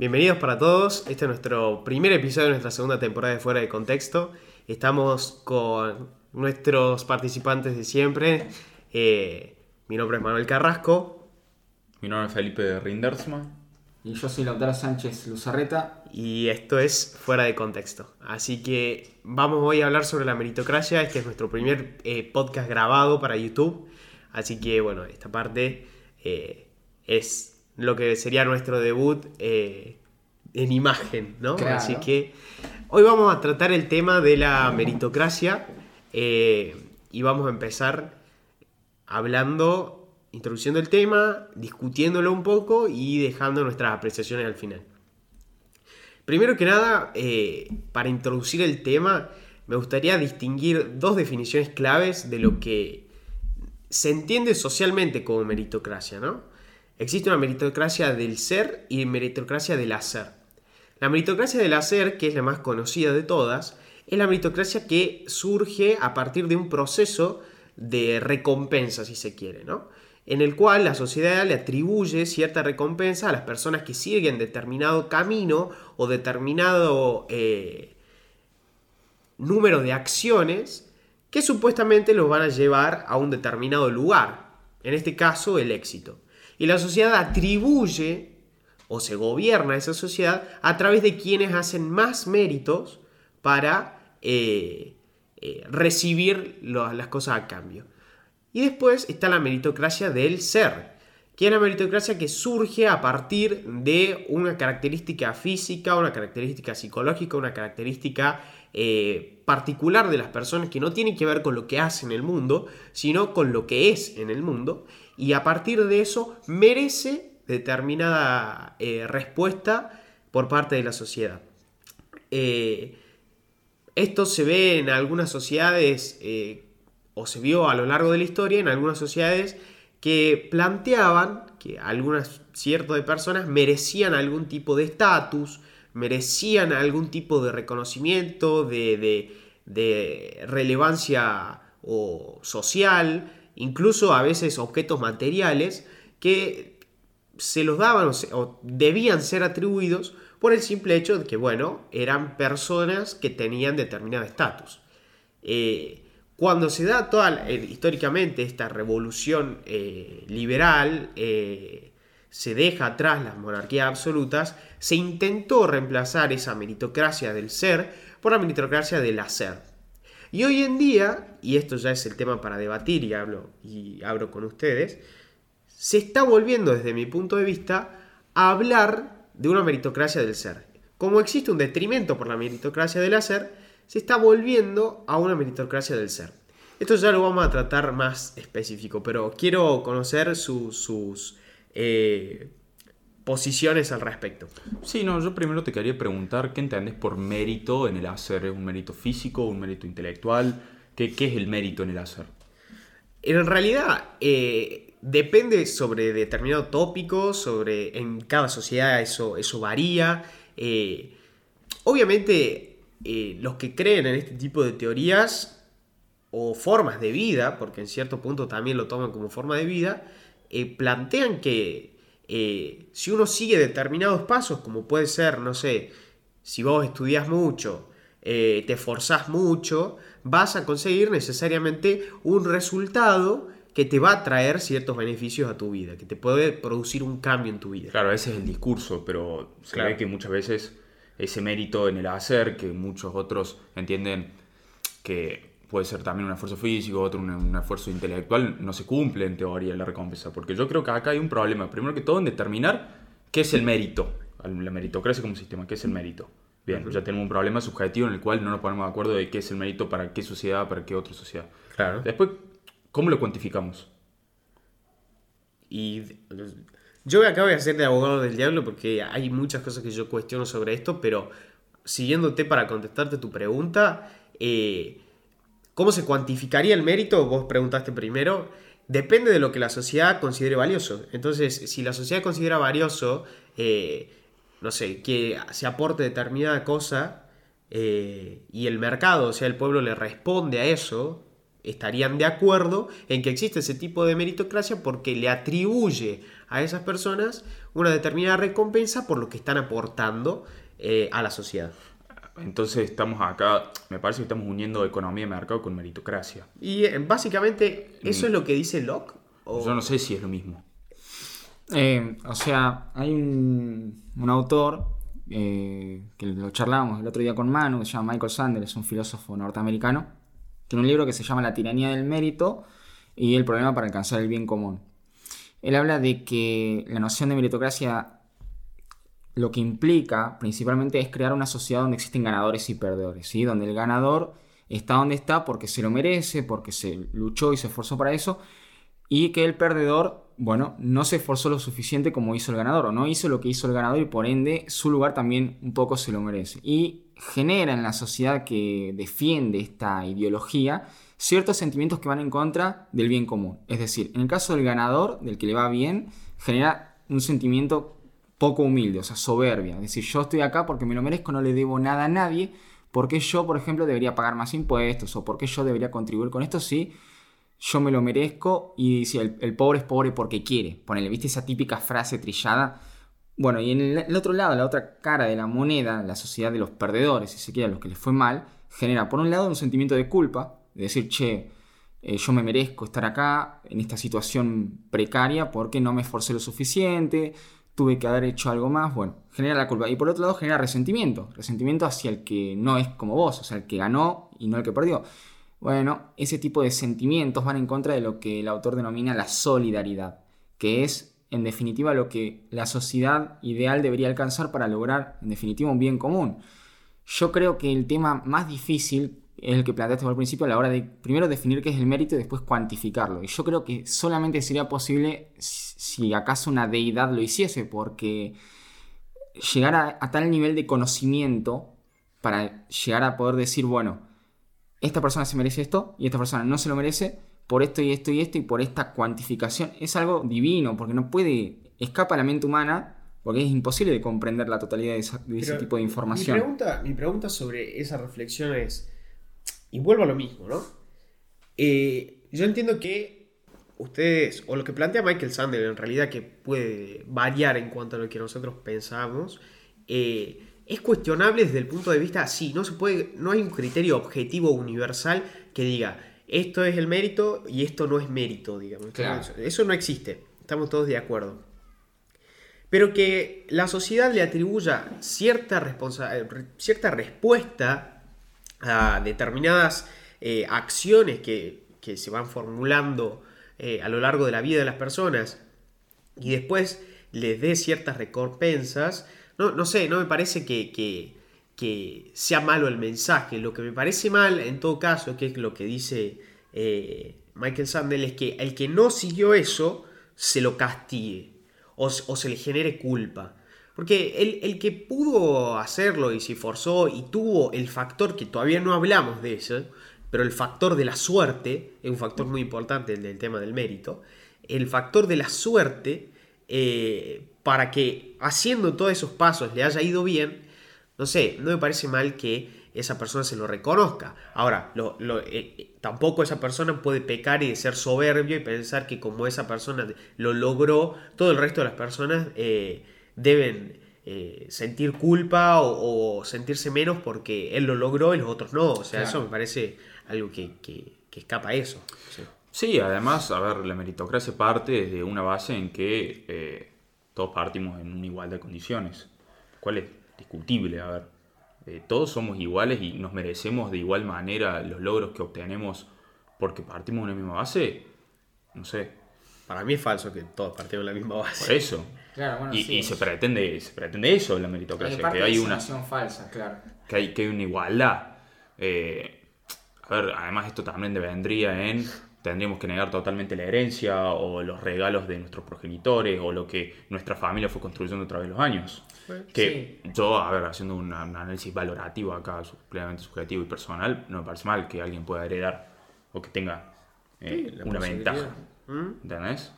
Bienvenidos para todos, este es nuestro primer episodio de nuestra segunda temporada de Fuera de Contexto. Estamos con nuestros participantes de siempre. Eh, mi nombre es Manuel Carrasco Mi nombre es Felipe Rindersma. y yo soy Lautaro Sánchez Luzarreta. y esto es Fuera de Contexto. Así que vamos hoy a hablar sobre la meritocracia. Este es nuestro primer eh, podcast grabado para YouTube. Así que bueno, esta parte eh, es lo que sería nuestro debut eh, en imagen, ¿no? Claro. Así que hoy vamos a tratar el tema de la meritocracia eh, y vamos a empezar hablando, introduciendo el tema, discutiéndolo un poco y dejando nuestras apreciaciones al final. Primero que nada, eh, para introducir el tema, me gustaría distinguir dos definiciones claves de lo que se entiende socialmente como meritocracia, ¿no? Existe una meritocracia del ser y meritocracia del hacer. La meritocracia del hacer, que es la más conocida de todas, es la meritocracia que surge a partir de un proceso de recompensa, si se quiere, ¿no? En el cual la sociedad le atribuye cierta recompensa a las personas que siguen determinado camino o determinado eh, número de acciones que supuestamente los van a llevar a un determinado lugar. En este caso, el éxito. Y la sociedad atribuye o se gobierna esa sociedad a través de quienes hacen más méritos para eh, eh, recibir las cosas a cambio. Y después está la meritocracia del ser, que es la meritocracia que surge a partir de una característica física, una característica psicológica, una característica eh, particular de las personas que no tiene que ver con lo que hace en el mundo, sino con lo que es en el mundo, y a partir de eso merece determinada eh, respuesta por parte de la sociedad. Eh, esto se ve en algunas sociedades, eh, o se vio a lo largo de la historia, en algunas sociedades que planteaban que algunas cierto de personas merecían algún tipo de estatus, merecían algún tipo de reconocimiento, de, de- de relevancia o social, incluso a veces objetos materiales que se los daban o, debían ser atribuidos por el simple hecho de que, bueno, eran personas que tenían determinado estatus. Eh, cuando se da toda, eh, históricamente esta revolución eh, liberal, se deja atrás las monarquías absolutas, se intentó reemplazar esa meritocracia del ser por la meritocracia del hacer. Y hoy en día, y esto ya es el tema para debatir y hablo, y abro con ustedes, se está volviendo desde mi punto de vista a hablar de una meritocracia del ser. Como existe un detrimento por la meritocracia del hacer, se está volviendo a una meritocracia del ser. Esto ya lo vamos a tratar más específico, pero quiero conocer su- sus eh, posiciones al respecto. Sí, no, yo primero te quería preguntar qué entendés por mérito en el hacer. ¿Es un mérito físico, un mérito intelectual? ¿Qué, qué es el mérito en el hacer? En realidad, eh, depende sobre determinado tópico, sobre. En cada sociedad eso, eso varía. eh, obviamente, eh, los que creen en este tipo de teorías o formas de vida, porque en cierto punto también lo toman como forma de vida, plantean que eh, si uno sigue determinados pasos, como puede ser, no sé, si vos estudias mucho, eh, te esforzás mucho, vas a conseguir necesariamente un resultado que te va a traer ciertos beneficios a tu vida, que te puede producir un cambio en tu vida. Claro, ese es el discurso, pero se Claro. ve que muchas veces ese mérito en el hacer, que muchos otros entienden que puede ser también un esfuerzo físico, otro un, un esfuerzo intelectual, no se cumple en teoría la recompensa. Porque yo creo que acá hay un problema, primero que todo, en determinar qué es el mérito. La meritocracia como sistema, ¿qué es el mérito? Bien, ya tenemos un problema subjetivo en el cual no nos ponemos de acuerdo de qué es el mérito para qué sociedad, para qué otra sociedad. Claro. Después, ¿cómo lo cuantificamos? Y Yo acabo de hacer de abogado del diablo porque hay muchas cosas que yo cuestiono sobre esto, pero siguiéndote para contestarte tu pregunta, eh, ¿cómo se cuantificaría el mérito? Vos preguntaste primero. Depende de lo que la sociedad considere valioso. Entonces, si la sociedad considera valioso, eh, no sé, que se aporte determinada cosa eh, y el mercado, o sea, el pueblo le responde a eso, estarían de acuerdo en que existe ese tipo de meritocracia porque le atribuye a esas personas una determinada recompensa por lo que están aportando eh, a la sociedad. Entonces estamos acá, me parece que estamos uniendo economía y mercado con meritocracia. Y eh, básicamente, ¿eso es lo que dice Locke? ¿O- Yo no sé si es lo mismo. Eh, o sea, hay un, un autor eh, que lo charlábamos el otro día con Manu, que se llama Michael Sandel, es un filósofo norteamericano. Tiene un libro que se llama La tiranía del mérito y el problema para alcanzar el bien común. Él habla de que la noción de meritocracia lo que implica principalmente es crear una sociedad donde existen ganadores y perdedores, ¿sí? donde el ganador está donde está porque se lo merece, porque se luchó y se esforzó para eso, y que el perdedor, bueno, no se esforzó lo suficiente como hizo el ganador, o no hizo lo que hizo el ganador y por ende su lugar también un poco se lo merece. Y genera en la sociedad que defiende esta ideología ciertos sentimientos que van en contra del bien común. Es decir, en el caso del ganador, del que le va bien, genera un sentimiento poco humilde, o sea, soberbia. Es decir, yo estoy acá porque me lo merezco, no le debo nada a nadie. ¿Por qué yo, por ejemplo, debería pagar más impuestos? ¿O por qué yo debería contribuir con esto si yo me lo merezco? Y si el, pobre es pobre porque quiere. Ponele, ¿viste esa típica frase trillada? Bueno, y en el, el otro lado, la otra cara de la moneda, la sociedad de los perdedores, si se quiere, a los que les fue mal, genera por un lado un sentimiento de culpa, de decir, che, eh, yo me merezco estar acá en esta situación precaria porque no me esforcé lo suficiente, tuve que haber hecho algo más, bueno, genera la culpa. Y por otro lado genera resentimiento, resentimiento hacia el que no es como vos, o sea, el que ganó y no el que perdió. Bueno, ese tipo de sentimientos van en contra de lo que el autor denomina la solidaridad, que es en definitiva lo que la sociedad ideal debería alcanzar para lograr en definitiva un bien común. Yo creo que el tema más difícil es el que planteaste al principio a la hora de primero definir qué es el mérito y después cuantificarlo. Y yo creo que solamente sería posible si acaso una deidad lo hiciese, porque llegar a, a tal nivel de conocimiento para llegar a poder decir, bueno, esta persona se merece esto y esta persona no se lo merece por esto y esto y esto y por esta cuantificación, es algo divino, porque no puede, escapa a la mente humana, porque es imposible de comprender la totalidad de, esa- de ese tipo de Mi información. pregunta, mi pregunta sobre esa reflexión es, y vuelvo a lo mismo, ¿no? Eh, yo entiendo que ustedes, o lo que plantea Michael Sandel en realidad que puede variar en cuanto a lo que nosotros pensamos, eh, es cuestionable desde el punto de vista, sí, no se puede, no hay un criterio objetivo universal que diga, esto es el mérito y esto no es mérito, digamos. Claro. Eso, no existe, estamos todos de acuerdo pero que la sociedad le atribuya cierta, responsa- eh, cierta respuesta a determinadas eh, acciones que, que se van formulando eh, a lo largo de la vida de las personas y después les dé ciertas recompensas, no, no sé, no me parece que, que- sea malo el mensaje. Lo que me parece mal, en todo caso, que es lo que dice eh, Michael Sandel, es que el que no siguió eso se lo castigue o, o se le genere culpa. Porque el, el que pudo hacerlo y se forzó y tuvo el factor que todavía no hablamos de eso, pero el factor de la suerte, es un factor muy importante el del tema del mérito, el factor de la suerte, eh, para que haciendo todos esos pasos le haya ido bien, no sé, no me parece mal que esa persona se lo reconozca. Ahora, eh, eh, tampoco esa persona puede pecar y ser soberbio y pensar que como esa persona lo logró, todo el resto de las personas deben eh, sentir culpa o, o sentirse menos porque él lo logró y los otros no. O sea, Claro. eso me parece algo que, que- que escapa a eso. Sí. Sí, además, a ver, la meritocracia parte desde una base en que eh, todos partimos en una igualdad de condiciones, cual es discutible, a ver. Eh, todos somos iguales y nos merecemos de igual manera los logros que obtenemos porque partimos de una misma base. No sé, Para mí es falso que todos partimos de la misma base. por eso. Claro, bueno, y, sí. y se pretende, se pretende eso en la meritocracia, que hay una falsa, claro. que hay, que hay una igualdad. Eh, a ver, además esto también vendría en tendríamos que negar totalmente la herencia o los regalos de nuestros progenitores o lo que nuestra familia fue construyendo a través de los años. Que yo, a ver, haciendo un, análisis valorativo acá, plenamente subjetivo y personal, no me parece mal que alguien pueda heredar o que tenga eh, una ventaja. ¿Mm? ¿Entendés?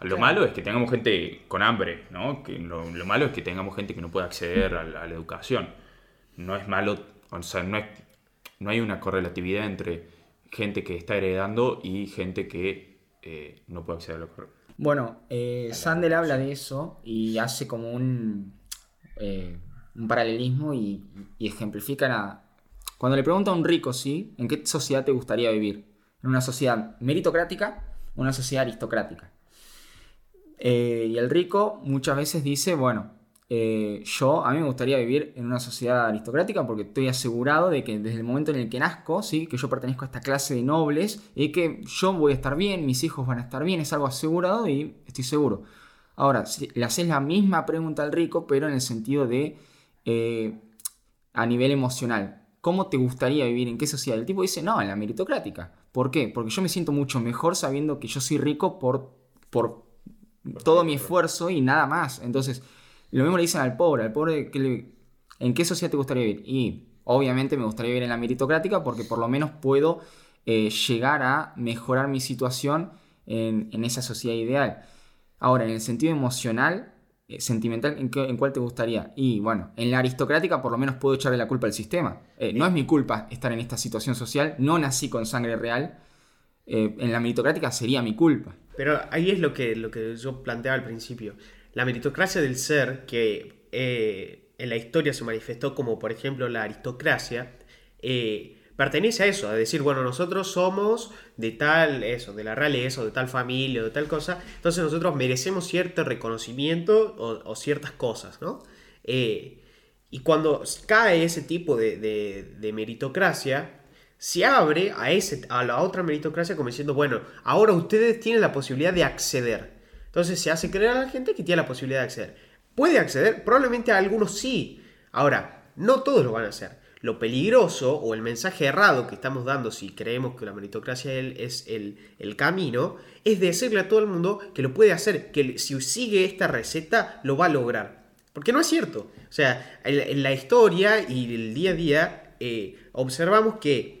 Lo malo es que tengamos gente con hambre, ¿no? Que lo, malo es que tengamos gente que no pueda acceder a la, educación. No es malo, o sea, no, es, no hay una correlatividad entre gente que está heredando y gente que eh, no puede acceder a lo correcto. Bueno, eh, Sandel habla de eso y hace como un, eh, un paralelismo y, y, ejemplifica nada. Cuando le pregunta a un rico, ¿sí? ¿En qué sociedad te gustaría vivir? ¿En una sociedad meritocrática o una sociedad aristocrática? Eh, y el rico muchas veces dice, bueno, eh, yo a mí me gustaría vivir en una sociedad aristocrática porque estoy asegurado de que desde el momento en el que nazco, ¿sí? que yo pertenezco a esta clase de nobles y que yo voy a estar bien, mis hijos van a estar bien, es algo asegurado y estoy seguro. Ahora, le haces la misma pregunta al rico, pero en el sentido de eh, a nivel emocional. ¿Cómo te gustaría vivir? ¿En qué sociedad? El tipo dice, no, en la meritocrática. ¿Por qué? Porque yo me siento mucho mejor sabiendo que yo soy rico por, por todo mi esfuerzo y nada más. Entonces, lo mismo le dicen al pobre, al pobre, ¿en qué sociedad te gustaría vivir? Y obviamente me gustaría vivir en la meritocrática porque por lo menos puedo eh, llegar a mejorar mi situación en, esa sociedad ideal. Ahora, en el sentido emocional, eh, sentimental, ¿en, cuál te gustaría? Y bueno, en la aristocrática por lo menos puedo echarle la culpa al sistema. Eh, no es mi culpa estar en esta situación social, no nací con sangre real. En la meritocrática sería mi culpa. Pero ahí es lo que, lo que yo planteaba al principio. La meritocracia del ser, que eh, en la historia se manifestó como, por ejemplo, la aristocracia, eh, pertenece a eso, a decir, bueno, nosotros somos de tal, eso, de la realeza, o de tal familia, o de tal cosa, entonces nosotros merecemos cierto reconocimiento o, ciertas cosas, ¿no? Eh, y cuando cae ese tipo de, de meritocracia, se abre a, ese, a la otra meritocracia como diciendo, bueno, ahora ustedes tienen la posibilidad de acceder. Entonces se hace creer a la gente que tiene la posibilidad de acceder. ¿Puede acceder? Probablemente a algunos sí. Ahora, no todos lo van a hacer. Lo peligroso o el mensaje errado que estamos dando si creemos que la meritocracia es el, el camino, es decirle a todo el mundo que lo puede hacer, que si sigue esta receta lo va a lograr. Porque no es cierto. O sea, en, la historia y el día a día eh, observamos que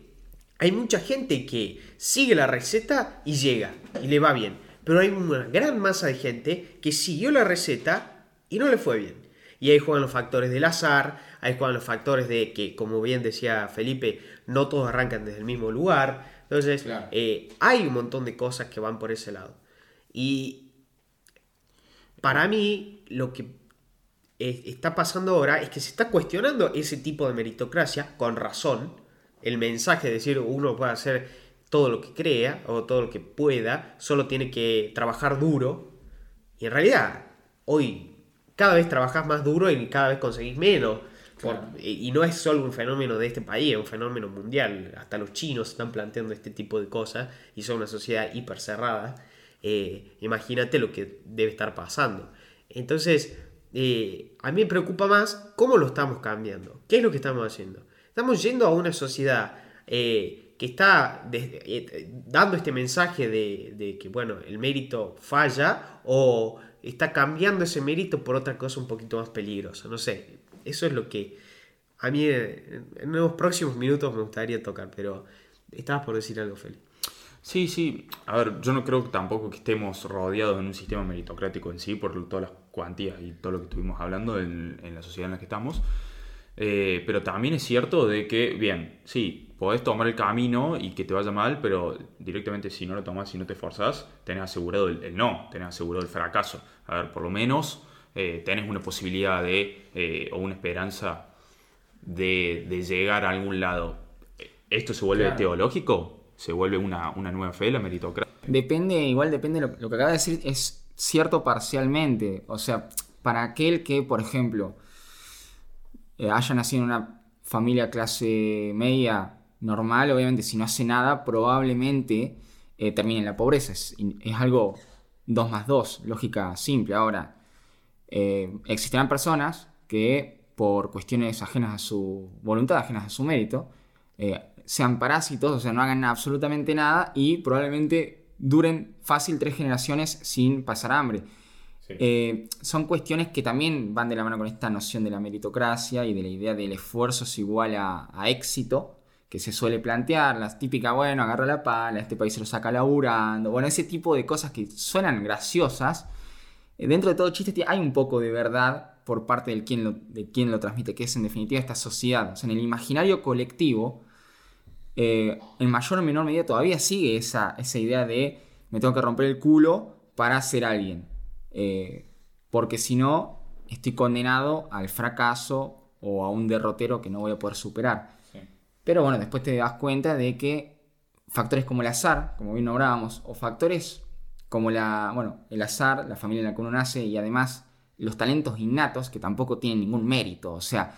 hay mucha gente que sigue la receta y llega y le va bien. Pero hay una gran masa de gente que siguió la receta y no le fue bien. Y ahí juegan los factores del azar, ahí juegan los factores de que, como bien decía Felipe, no todos arrancan desde el mismo lugar. Entonces, eh, hay un montón de cosas que van por ese lado. Y para mí, lo que está pasando ahora es que se está cuestionando ese tipo de meritocracia, con razón, el mensaje de decir uno puede hacer todo lo que crea o todo lo que pueda, solo tiene que trabajar duro. Y en realidad, hoy cada vez trabajas más duro y cada vez conseguís menos. y no es solo un fenómeno de este país, es un fenómeno mundial. Hasta los chinos están planteando este tipo de cosas y son una sociedad hiper cerrada. Eh, imagínate lo que debe estar pasando. Entonces, eh, a mí me preocupa más cómo lo estamos cambiando. ¿Qué es lo que estamos haciendo? Estamos yendo a una sociedad eh, que está eh, dando este mensaje de, que, bueno, el mérito falla o está cambiando ese mérito por otra cosa un poquito más peligrosa. No sé, eso es lo que a mí en, los próximos minutos me gustaría tocar, pero estabas por decir algo, Feli. Sí, sí. A ver, yo no creo tampoco que estemos rodeados en un sistema meritocrático en sí, por todas las cuantías y todo lo que estuvimos hablando en, en la sociedad en la que estamos. Eh, pero también es cierto de que, bien, sí, podés tomar el camino y que te vaya mal, pero directamente si no lo tomas, si no te esforzás, tenés asegurado el, no, tenés asegurado el fracaso. A ver, por lo menos eh, tenés una posibilidad de, eh, o una esperanza de, llegar a algún lado. ¿Esto se vuelve teológico? ¿Se vuelve una, nueva fe, la meritocracia? Depende, igual depende, lo, lo que acaba de decir es cierto parcialmente. O sea, para aquel que, por ejemplo, eh, haya nacido en una familia clase media normal, obviamente si no hace nada, probablemente eh, termine en la pobreza. Es, algo 2 más 2, lógica simple. Ahora, eh, existirán personas que por cuestiones ajenas a su voluntad, ajenas a su mérito, sean parásitos, o sea, no hagan absolutamente nada y probablemente duren fácil tres generaciones sin pasar hambre. Eh, son cuestiones que también van de la mano con esta noción de la meritocracia y de la idea del esfuerzo es igual a, éxito, que se suele plantear, las típicas, bueno, agarra la pala, este país se lo saca laburando, bueno, ese tipo de cosas que suenan graciosas, eh, dentro de todo chiste hay un poco de verdad por parte del quien lo, de quien lo transmite, que es en definitiva esta sociedad, o sea, en el imaginario colectivo, eh, en mayor o menor medida todavía sigue esa, esa idea de me tengo que romper el culo para ser alguien. Eh, porque si no, estoy condenado al fracaso o a un derrotero que no voy a poder superar. Pero bueno, después te das cuenta de que factores como el azar, como bien nombrábamos, o factores como la, bueno, el azar, la familia en la que uno nace y además los talentos innatos que tampoco tienen ningún mérito. O sea,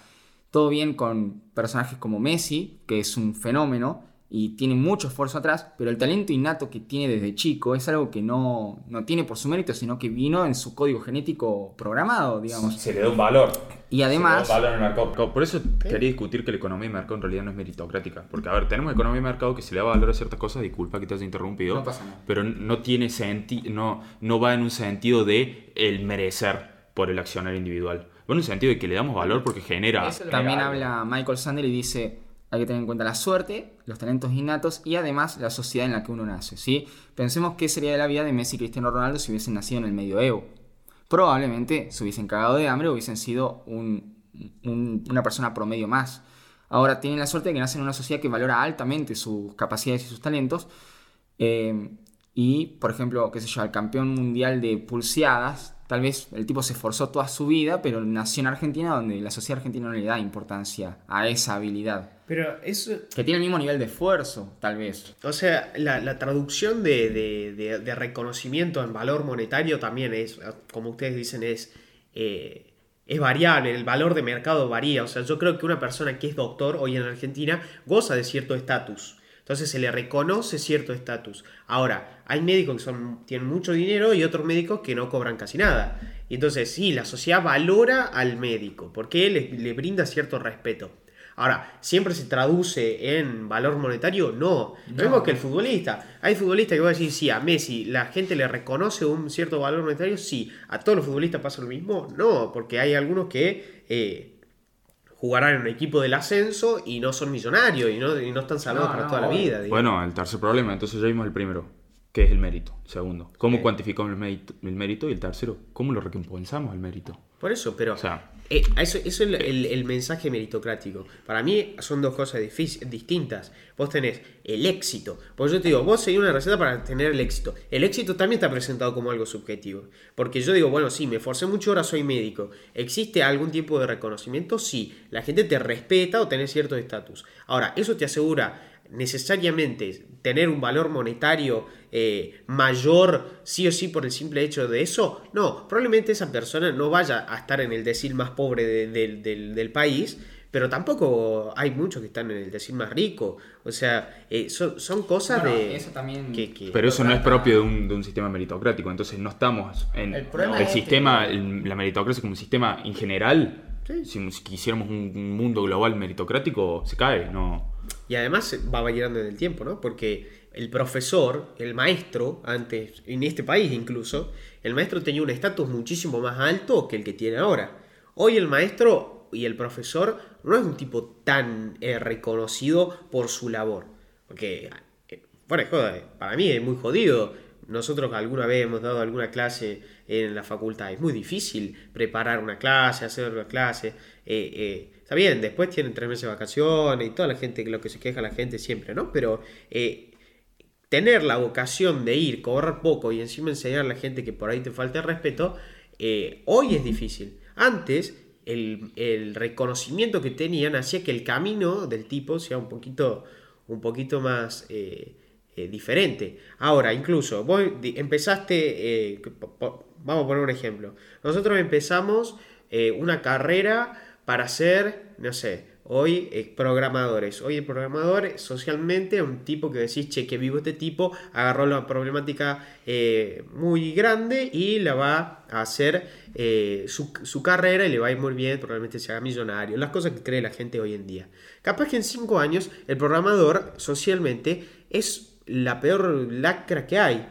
todo bien con personajes como Messi, que es un fenómeno, y tiene mucho esfuerzo atrás, pero el talento innato que tiene desde chico es algo que no, no tiene por su mérito, sino que vino en su código genético programado, digamos. Se le da un valor. Y además... Se le da un valor en el mercado. Por eso quería discutir que la economía de mercado en realidad no es meritocrática. Porque, a ver, tenemos economía de mercado que se le da valor a ciertas cosas, disculpa que te haya interrumpido, no pasa nada. pero no tiene sentido, no, no va en un sentido de el merecer por el accionario individual. Va en un sentido de que le damos valor porque genera... También habla Michael Sander y dice hay que tener en cuenta la suerte, los talentos innatos y además la sociedad en la que uno nace. ¿sí? Pensemos qué sería de la vida de Messi y Cristiano Ronaldo si hubiesen nacido en el medioevo. Probablemente se hubiesen cagado de hambre o hubiesen sido una persona promedio más. Ahora tienen la suerte de que nacen en una sociedad que valora altamente sus capacidades y sus talentos. Eh, y, por ejemplo, qué sé yo, el campeón mundial de pulseadas Tal vez el tipo se esforzó toda su vida, pero nació en Argentina donde la sociedad argentina no le da importancia a esa habilidad. Pero eso... Que tiene el mismo nivel de esfuerzo, tal vez. O sea, la, traducción de, reconocimiento en valor monetario también es, como ustedes dicen, es, eh, es variable, el valor de mercado varía. O sea, yo creo que una persona que es doctor hoy en Argentina goza de cierto estatus. Entonces se le reconoce cierto estatus. Ahora, hay médicos que son, tienen mucho dinero y otros médicos que no cobran casi nada. Y entonces sí, la sociedad valora al médico porque le, le brinda cierto respeto. Ahora, ¿siempre se traduce en valor monetario? No. Lo mismo que el futbolista. Hay futbolistas que van a decir, sí, a Messi la gente le reconoce un cierto valor monetario, sí. ¿A todos los futbolistas pasa lo mismo? No, porque hay algunos que eh, jugarán en un equipo del ascenso y no son millonarios y no, y no están salvados para toda la vida. Bueno, el tercer problema, entonces ya vimos el primero, que es el mérito. Segundo, ¿cómo cuantificamos el mérito, el mérito? Y el tercero, ¿cómo lo recompensamos el mérito? Por eso, pero eh, eso, es el, mensaje meritocrático. Para mí son dos cosas distintas. Vos tenés el éxito. Pues yo te digo, vos seguís una receta para tener el éxito. El éxito también está presentado como algo subjetivo. Porque yo digo, bueno, sí, me esforcé mucho, ahora soy médico. ¿Existe algún tipo de reconocimiento? Sí. La gente te respeta o tenés cierto estatus. Ahora, eso te asegura necesariamente tener un valor monetario eh, mayor sí o sí por el simple hecho de eso, no, probablemente esa persona no vaya a estar en el decil más pobre del, país, pero tampoco hay muchos que están en el decil más rico. O sea, eh, son, cosas de... Eso también... pero eso no es propio de un, sistema meritocrático, entonces no estamos en el, sistema, la meritocracia como un sistema en general. Si quisiéramos un mundo global meritocrático, se cae, no... Y además va variando en el tiempo, ¿no? Porque el profesor, el maestro, antes, en este país incluso, el maestro tenía un estatus muchísimo más alto que el que tiene ahora. Hoy el maestro y el profesor no es un tipo tan eh, reconocido por su labor. Porque, eh, bueno, para mí es muy jodido. Nosotros alguna vez hemos dado alguna clase en la facultad. Es muy difícil preparar una clase, hacer una clase. Eh, Está bien, después tienen tres meses de vacaciones y toda la gente, lo que se queja la gente siempre, ¿no? Pero eh, tener la vocación de ir, cobrar poco y encima enseñar a la gente que por ahí te falta el respeto, eh, hoy es difícil. Antes, el, reconocimiento que tenían hacía que el camino del tipo sea un poquito, un poquito más eh, diferente. Ahora, incluso, vos empezaste, vamos a poner un ejemplo. Nosotros empezamos una carrera para ser, no sé, hoy eh, programadores. Hoy el programador socialmente es un tipo que decís, che, que vivo este tipo, agarró la problemática eh, muy grande y la va a hacer eh, su, su carrera y le va a ir muy bien, probablemente se haga millonario. Las cosas que cree la gente hoy en día. Capaz que en cinco años el programador socialmente es la peor lacra que hay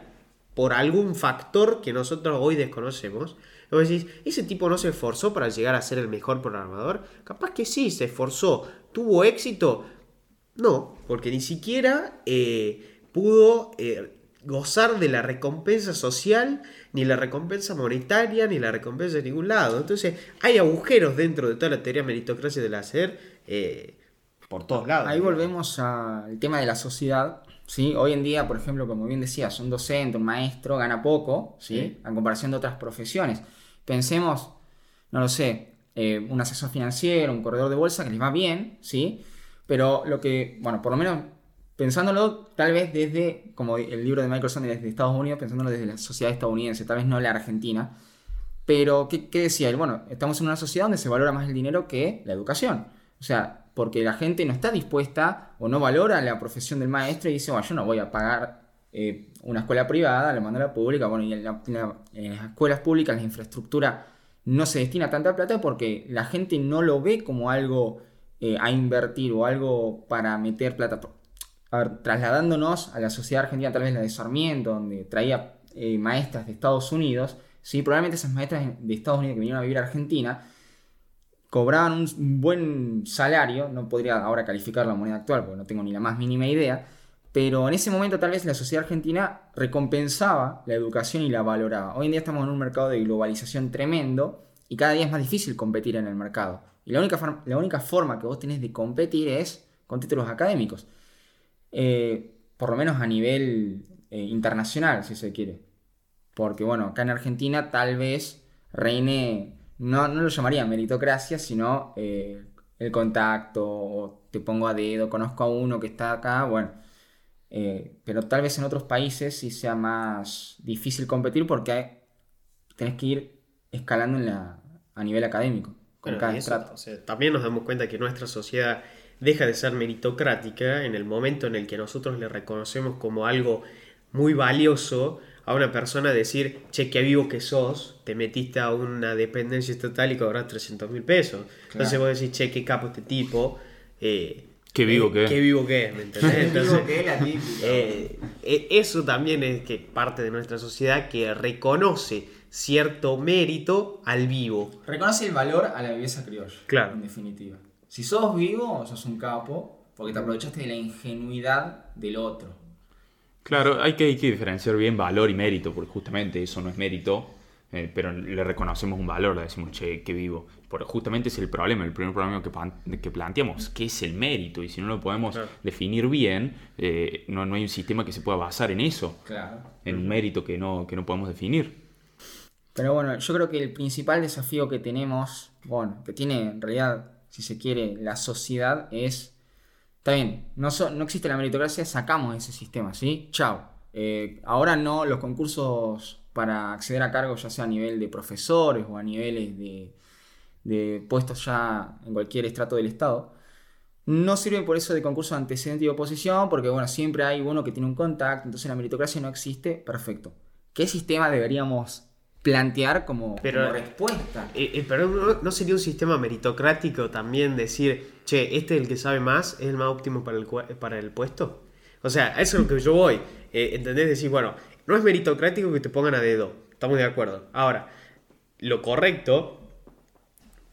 por algún factor que nosotros hoy desconocemos. Vos decís, ¿ese tipo no se esforzó para llegar a ser el mejor programador? Capaz que sí, se esforzó. ¿Tuvo éxito? No, porque ni siquiera eh, pudo eh, gozar de la recompensa social, ni la recompensa monetaria, ni la recompensa de ningún lado. Entonces, hay agujeros dentro de toda la teoría meritocracia del hacer eh, por todos lados. Ahí volvemos al tema de la sociedad. ¿sí? Hoy en día, por ejemplo, como bien decías, un docente, un maestro gana poco, ¿sí? Sí. a comparación de otras profesiones. Pensemos, no lo sé, eh, un asesor financiero, un corredor de bolsa que les va bien, ¿sí? Pero lo que, bueno, por lo menos pensándolo tal vez desde, como el libro de Michael desde Estados Unidos, pensándolo desde la sociedad estadounidense, tal vez no la argentina. Pero, ¿qué, qué decía él? Bueno, estamos en una sociedad donde se valora más el dinero que la educación. O sea, porque la gente no está dispuesta o no valora la profesión del maestro y dice, bueno, yo no voy a pagar eh, una escuela privada, la mando a la pública. Bueno, y en, la- las escuelas públicas la infraestructura no se destina tanta plata porque la gente no lo ve como algo eh, a invertir o algo para meter plata. A ver, trasladándonos a la sociedad argentina, tal vez la de Sarmiento, donde traía eh, maestras de Estados Unidos, ¿sí? probablemente esas maestras de Estados Unidos que vinieron a vivir a Argentina cobraban un buen salario, no podría ahora calificar la moneda actual porque no tengo ni la más mínima idea, pero en ese momento tal vez la sociedad argentina recompensaba la educación y la valoraba. Hoy en día estamos en un mercado de globalización tremendo y cada día es más difícil competir en el mercado. Y la única, la única forma que vos tenés de competir es con títulos académicos. Eh, por lo menos a nivel eh, internacional, si se quiere. Porque bueno, acá en Argentina tal vez reine, no, no lo llamaría meritocracia, sino eh, el contacto, o te pongo a dedo, conozco a uno que está acá, bueno. Eh, pero tal vez en otros países sí sea más difícil competir porque hay- tenés que ir escalando en la, a nivel académico, con Bueno, cada y eso, estrato. o sea, también nos damos cuenta que nuestra sociedad deja de ser meritocrática en el momento en el que nosotros le reconocemos como algo muy valioso a una persona decir, che, qué vivo que sos, te metiste a una dependencia estatal y cobras 300 mil pesos. Entonces vos decís, che, qué capo este tipo. eh, Qué vivo que es. Qué vivo que es, ¿me entendés? Entonces, es la típica. eh, eh, eso también es que parte de nuestra sociedad que reconoce cierto mérito al vivo. Reconoce el valor a la viveza criolla. Claro. En definitiva. Si sos vivo, sos un capo, porque te aprovechaste de la ingenuidad del otro. Claro, hay que, hay que diferenciar bien valor y mérito, porque justamente eso no es mérito, eh, pero le reconocemos un valor, le decimos, che, qué vivo. Porque justamente es el problema, el primer problema que, que planteamos, ¿qué es el mérito? Y si no lo podemos Claro. definir bien, eh, no, no hay un sistema que se pueda basar en eso, Claro. en un mérito que no, que no podemos definir. Pero bueno, yo creo que el principal desafío que tenemos, bueno, que tiene en realidad, si se quiere, la sociedad es, está bien, no, so- no existe la meritocracia, sacamos ese sistema, ¿sí? Chao. Eh, ahora no, los concursos para acceder a cargos, ya sea a nivel de profesores o a niveles de, de puestos ya en cualquier estrato del Estado, no sirven por eso de concurso de antecedente y oposición, porque bueno, siempre hay uno que tiene un contacto, entonces la meritocracia no existe, perfecto. ¿Qué sistema deberíamos plantear como, Pero- como respuesta? Eh, eh, pero no, no sería un sistema meritocrático también decir, che, este es el que sabe más, es el más óptimo para el, para el puesto. O sea, eso es lo que yo voy. Eh, ¿Entendés? Decir, bueno, no es meritocrático que te pongan a dedo. Estamos de acuerdo. Ahora, lo correcto,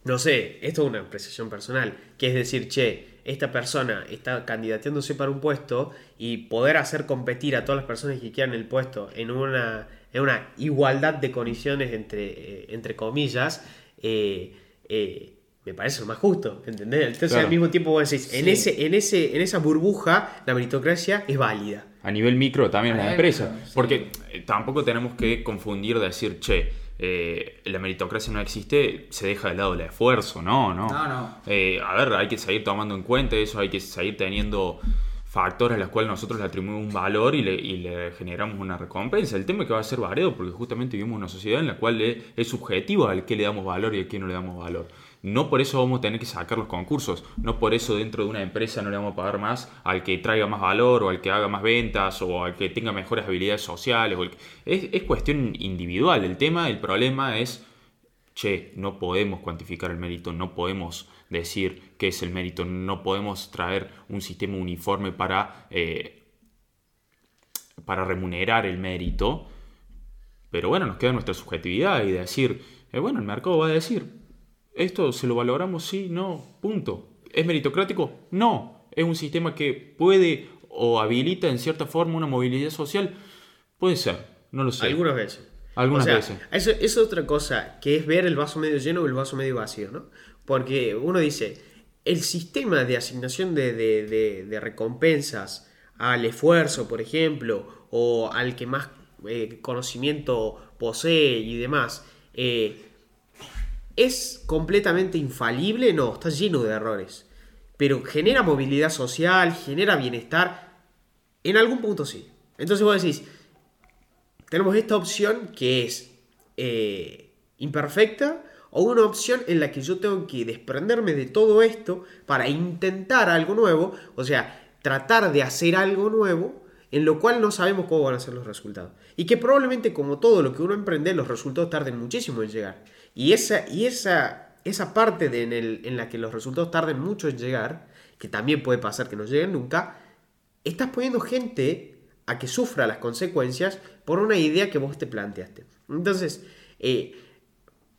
no sé, esto es una apreciación personal, que es decir, che, esta persona está candidateándose para un puesto y poder hacer competir a todas las personas que quieran el puesto en una, en una igualdad de condiciones entre, eh, entre comillas, eh, eh, me parece lo más justo, ¿entendés? Entonces Claro. al mismo tiempo vos decís, en, ese, en, ese, en esa burbuja la meritocracia es válida. A nivel micro también A las empresas. micro, sí. Porque eh, tampoco tenemos que confundir de decir, che, eh, la meritocracia no existe, se deja de lado el esfuerzo, no, no. No, no. Eh, a ver, hay que seguir tomando en cuenta eso, hay que seguir teniendo factores a los cuales nosotros le atribuimos un valor y le, y le generamos una recompensa. El tema es que va a ser variado porque justamente vivimos una sociedad en la cual es, es subjetivo al que le damos valor y al que no le damos valor. No por eso vamos a tener que sacar los concursos, no por eso dentro de una empresa no le vamos a pagar más al que traiga más valor o al que haga más ventas o al que tenga mejores habilidades sociales. O es cuestión individual. El tema, el problema es, che, no podemos cuantificar el mérito, no podemos decir qué es el mérito, no podemos traer un sistema uniforme para, eh, para remunerar el mérito. Pero bueno, nos queda nuestra subjetividad y decir, eh, bueno, el mercado va a decir, esto se lo valoramos, sí, no, punto. ¿Es meritocrático? No. ¿Es un sistema que puede o habilita en cierta forma una movilidad social? Puede ser, no lo sé. Algunas veces. Algunas O sea, veces. Eso, eso es otra cosa, que es ver el vaso medio lleno o el vaso medio vacío, ¿no? Porque uno dice, el sistema de asignación de, de- de- de recompensas al esfuerzo, por ejemplo, o al que más eh, conocimiento posee y demás, eh, ¿es completamente infalible? No, está lleno de errores. Pero genera movilidad social, genera bienestar. En algún punto sí. Entonces vos decís, tenemos esta opción que es eh, imperfecta o una opción en la que yo tengo que desprenderme de todo esto para intentar algo nuevo, o sea, tratar de hacer algo nuevo en lo cual no sabemos cómo van a ser los resultados. Y que probablemente como todo lo que uno emprende, los resultados tarden muchísimo en llegar. Y esa, y esa, esa parte de en, en la que los resultados tarden mucho en llegar, que también puede pasar que no lleguen nunca, estás poniendo gente a que sufra las consecuencias por una idea que vos te planteaste. Entonces, eh,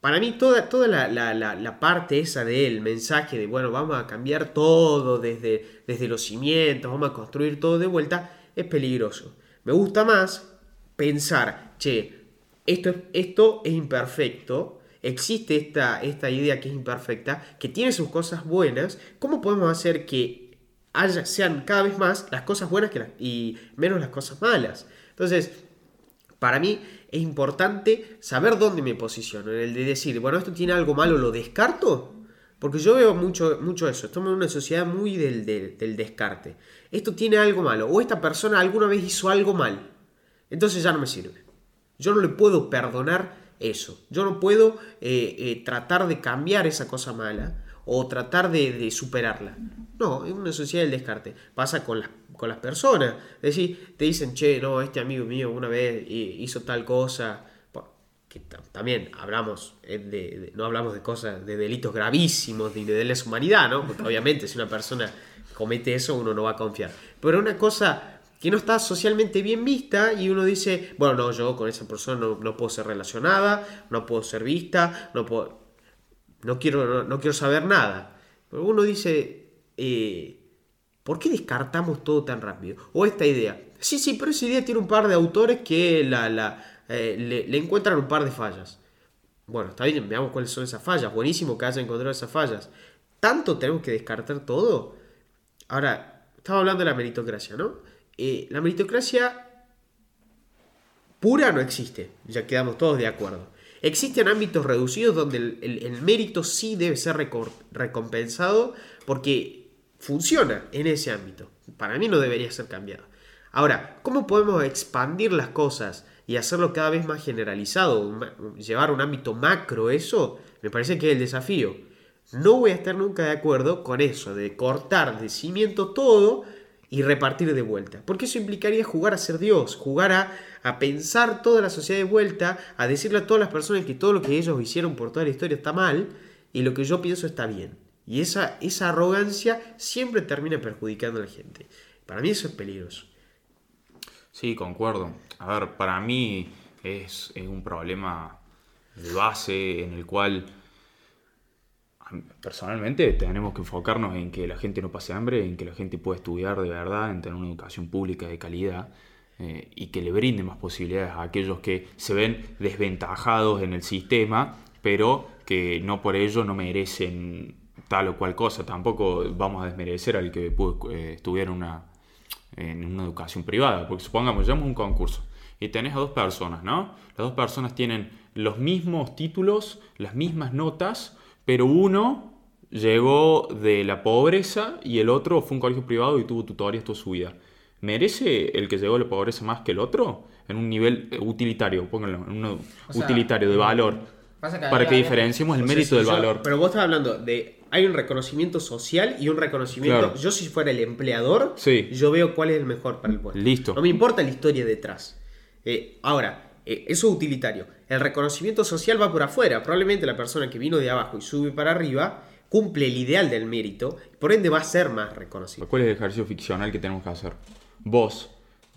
para mí toda, toda la, la- la- la parte esa del mensaje de, bueno, vamos a cambiar todo desde, desde los cimientos, vamos a construir todo de vuelta, es peligroso. Me gusta más pensar, che, esto, es- esto es imperfecto, existe esta, esta idea que es imperfecta, que tiene sus cosas buenas, ¿cómo podemos hacer que haya, sean cada vez más las cosas buenas y menos las cosas malas? Entonces, para mí es importante saber dónde me posiciono. En el de decir, bueno, esto tiene algo malo, lo descarto. Porque yo veo mucho, mucho eso. Estamos en una sociedad muy del, del- del descarte. Esto tiene algo malo. O esta persona alguna vez hizo algo mal. Entonces ya no me sirve. Yo no le puedo perdonar eso. Yo no puedo eh, eh, tratar de cambiar esa cosa mala o tratar de, de superarla. No, es una sociedad del descarte. Pasa con las, con las personas. Es decir, te dicen, che, no, este amigo mío una vez eh, hizo tal cosa. Que ta- también hablamos eh, de, de- no hablamos de cosas, de delitos gravísimos, de, de lesa humanidad, ¿no? Porque obviamente si una persona comete eso uno no va a confiar. Pero una cosa que no está socialmente bien vista y uno dice, bueno, no, yo con esa persona no, no puedo ser relacionada, no puedo ser vista, no puedo, no quiero, no, quiero saber nada. Pero uno dice, eh, ¿por qué descartamos todo tan rápido? O esta idea, sí, sí, pero esa idea tiene un par de autores que la, la, eh, le, le encuentran un par de fallas. Bueno, está bien, veamos cuáles son esas fallas. Buenísimo que haya encontrado esas fallas. ¿Tanto tenemos que descartar todo? Ahora, estaba hablando de la meritocracia, ¿no? Eh, la meritocracia pura no existe, ya quedamos todos de acuerdo. Existen ámbitos reducidos donde el, el- mérito sí debe ser recompensado porque funciona en ese ámbito. Para mí no debería ser cambiado. Ahora, ¿cómo podemos expandir las cosas y hacerlo cada vez más generalizado? Llevar un ámbito macro eso, me parece que es el desafío. No voy a estar nunca de acuerdo con eso, de cortar de cimiento todo y repartir de vuelta. Porque eso implicaría jugar a ser Dios, jugar a, a pensar toda la sociedad de vuelta, a decirle a todas las personas que todo lo que ellos hicieron por toda la historia está mal y lo que yo pienso está bien. Y esa, esa arrogancia siempre termina perjudicando a la gente. Para mí eso es peligroso. Sí, concuerdo. A ver, para mí es, es un problema de base en el cual personalmente tenemos que enfocarnos en que la gente no pase hambre, en que la gente pueda estudiar de verdad, en tener una educación pública de calidad eh, y que le brinde más posibilidades a aquellos que se ven desventajados en el sistema, pero que no por ello no merecen tal o cual cosa. Tampoco vamos a desmerecer al que pudo eh, estudiar una, en una educación privada. Porque supongamos, llevamos un concurso y tenés a dos personas, ¿no? Las dos personas tienen los mismos títulos, las mismas notas, pero uno llegó de la pobreza y el otro fue a un colegio privado y tuvo tutorías toda su vida. ¿Merece el que llegó de la pobreza más que el otro? En un nivel eh, utilitario, pónganlo, en un sea, utilitario de valor. Pasa que para que diferenciemos el O sea, mérito si del yo- valor. Pero vos estás hablando de. Hay un reconocimiento social y un reconocimiento. Claro. Yo, si fuera el empleador, Sí. yo veo cuál es el mejor para el puesto. Listo. No me importa la historia detrás. Eh, ahora, eh, eso es utilitario. El reconocimiento social va por afuera. Probablemente la persona que vino de abajo y sube para arriba cumple el ideal del mérito. Por ende, va a ser más reconocido. ¿Cuál es el ejercicio ficcional que tenemos que hacer? Vos,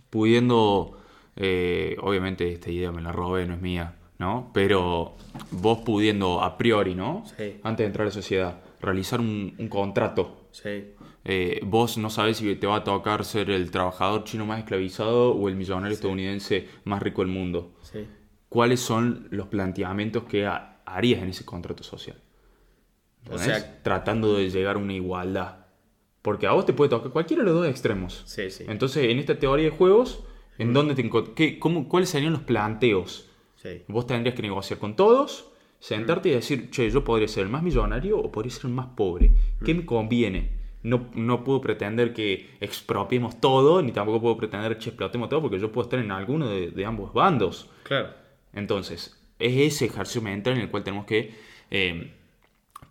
pudiendo, eh, obviamente esta idea me la robé, no es mía, ¿no? Pero vos pudiendo a priori, ¿no? Sí. Antes de entrar a la sociedad, realizar un, un contrato. Sí. Eh, vos no sabés si te va a tocar ser el trabajador chino más esclavizado o el millonario estadounidense más rico del mundo. Sí. ¿Cuáles son los planteamientos que ha- harías en ese contrato social? O sea- tratando de llegar a una igualdad. Porque a vos te puede tocar cualquiera de los dos extremos. Sí, sí. Entonces, en esta teoría de juegos, ¿en dónde te qué- cómo- ¿cuáles serían los planteos? Sí. Vos tendrías que negociar con todos, sentarte y decir, che, yo podría ser el más millonario o podría ser el más pobre. ¿Qué me conviene? No, no puedo pretender que expropiemos todo, ni tampoco puedo pretender que explotemos todo, porque yo puedo estar en alguno de, de ambos bandos. Claro. Entonces, es ese ejercicio mental en el cual tenemos que eh,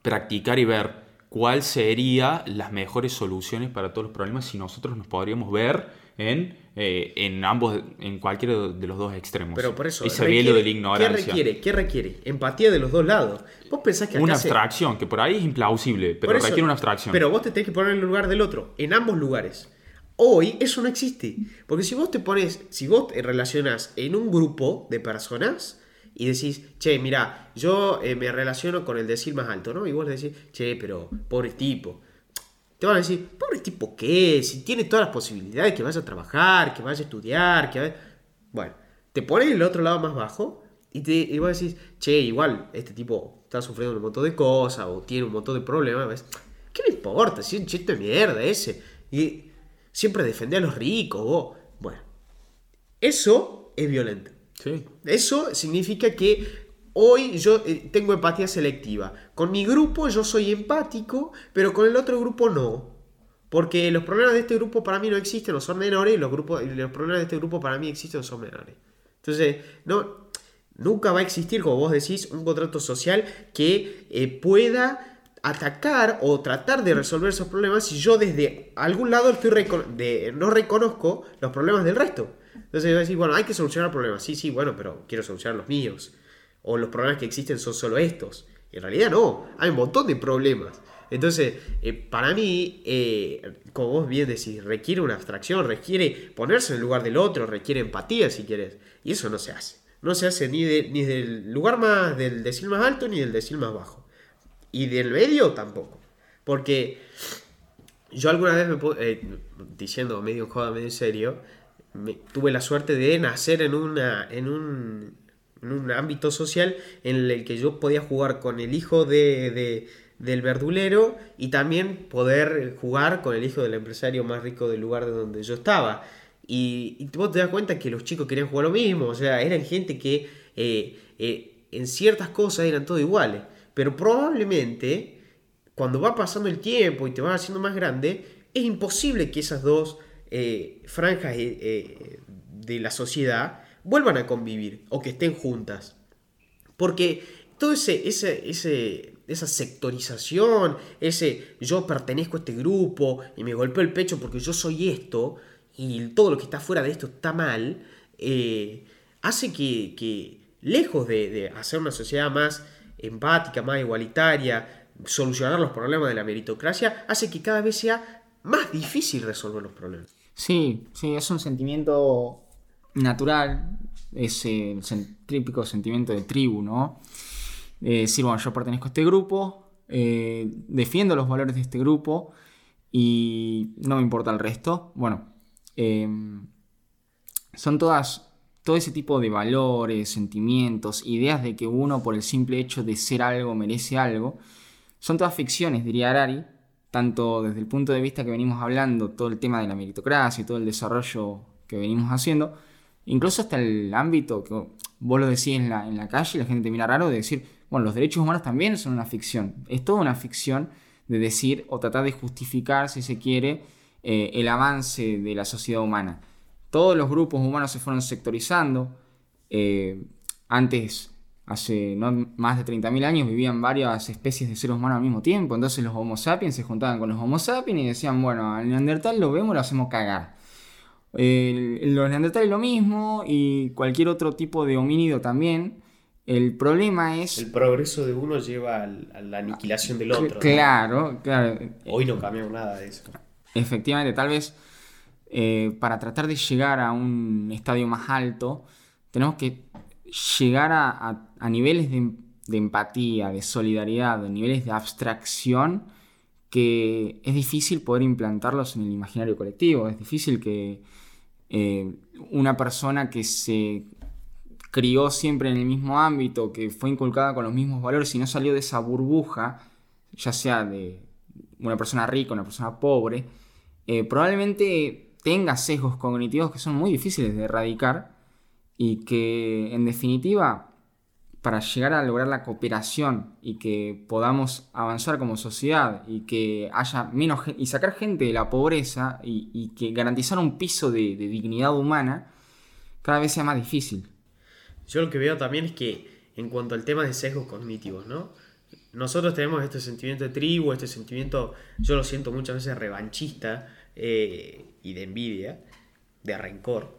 practicar y ver cuál sería las mejores soluciones para todos los problemas si nosotros nos podríamos ver en, eh, en ambos, en cualquiera de los dos extremos. Pero por eso. Ese requiere- velo de la ignorancia. ¿Qué requiere? ¿Qué requiere? Empatía de los dos lados. Vos pensás que acá Una se- abstracción, que por ahí es implausible, pero eso- requiere una abstracción. Pero vos te tenés que poner en el lugar del otro, en ambos lugares. Hoy eso no existe. Porque si vos te pones, si vos te relacionas en un grupo de personas y decís, che, mira, yo eh, me relaciono con el decil más alto, ¿no? Y vos le decís, che, pero pobre tipo. Te van a decir, pobre tipo, ¿qué? Si tiene todas las posibilidades, que vaya a trabajar, que vaya a estudiar, que vaya... Bueno, te pones en el otro lado más bajo y, te, y vos decís, che, igual, este tipo está sufriendo un montón de cosas o tiene un montón de problemas. ¿ves? ¿Qué me importa? Si es un chiste de mierda ese. Y siempre defender a los ricos, vos. Bueno, eso es violento. Sí. Eso significa que hoy yo eh, tengo empatía selectiva. Con mi grupo yo soy empático, pero con el otro grupo no. Porque los problemas de este grupo para mí no existen o son menores y los, grupos, los problemas de este grupo para mí existen o son menores. Entonces, no, nunca va a existir, como vos decís, un contrato social que eh, pueda atacar o tratar de resolver esos problemas si yo desde algún lado estoy de, no reconozco los problemas del resto. Entonces yo decir, bueno, hay que solucionar problemas. Sí, sí, bueno, pero quiero solucionar los míos. O los problemas que existen son solo estos. En realidad no, hay un montón de problemas. Entonces, eh, para mí, eh, como vos bien decís, requiere una abstracción, requiere ponerse en el lugar del otro, requiere empatía si querés. Y eso no se hace. No se hace ni, de- ni del lugar más, del decil más alto, ni del decil más bajo. Y del medio tampoco. Porque yo alguna vez me eh, diciendo medio joda, medio serio, me- tuve la suerte de nacer en una en un, en un ámbito social en el que yo podía jugar con el hijo de, de- del verdulero y también poder jugar con el hijo del empresario más rico del lugar de donde yo estaba. Y, vos te das cuenta que los chicos querían jugar lo mismo, o sea, eran gente que eh, eh, en ciertas cosas eran todos iguales, pero probablemente cuando va pasando el tiempo y te vas haciendo más grande, es imposible que esas dos eh, franjas de la sociedad vuelvan a convivir o que estén juntas. Porque todo ese, ese, ese, esa sectorización, ese yo pertenezco a este grupo y me golpeo el pecho porque yo soy esto y todo lo que está fuera de esto está mal, eh, hace que, que lejos de, de hacer una sociedad más empática, más igualitaria, solucionar los problemas de la meritocracia, hace que cada vez sea más difícil resolver los problemas. Sí, sí, es un sentimiento natural, es el sen- típico sentimiento de tribu, ¿no? De decir, bueno, yo pertenezco a este grupo, eh, defiendo los valores de este grupo y no me importa el resto. Bueno, eh, son todas, todo ese tipo de valores, sentimientos, ideas de que uno por el simple hecho de ser algo merece algo, son todas ficciones, diría Harari, tanto desde el punto de vista que venimos hablando, todo el tema de la meritocracia y todo el desarrollo que venimos haciendo, incluso hasta el ámbito que vos lo decís en la, en la calle la gente te mira raro de decir, bueno, los derechos humanos también son una ficción. Es toda una ficción de decir o tratar de justificar, si se quiere, eh, el avance de la sociedad humana. Todos los grupos humanos se fueron sectorizando. eh, antes hace no más de 30.000 años vivían varias especies de seres humanos al mismo tiempo. Entonces los Homo sapiens se juntaban con los Homo sapiens y decían, bueno, al Neandertal lo vemos, lo hacemos cagar. Los Neandertales lo mismo y cualquier otro tipo de homínido también. El problema es... El progreso de uno lleva a la aniquilación del otro. ¿no? Claro, claro. Hoy no cambiamos nada de eso. Efectivamente, tal vez eh, para tratar de llegar a un estadio más alto, tenemos que llegar a, a- a niveles de, de empatía, de solidaridad, de niveles de abstracción que es difícil poder implantarlos en el imaginario colectivo. Es difícil que eh, una persona que se crió siempre en el mismo ámbito, que fue inculcada con los mismos valores y no salió de esa burbuja, ya sea de una persona rica, una persona pobre, eh, probablemente tenga sesgos cognitivos que son muy difíciles de erradicar y que en definitiva para llegar a lograr la cooperación y que podamos avanzar como sociedad y que haya menos y sacar gente de la pobreza y, que garantizar un piso de, dignidad humana cada vez sea más difícil. Yo lo que veo también es que en cuanto al tema de sesgos cognitivos, ¿no? Nosotros tenemos este sentimiento de tribu, este sentimiento, yo lo siento muchas veces revanchista eh, y de envidia, de rencor.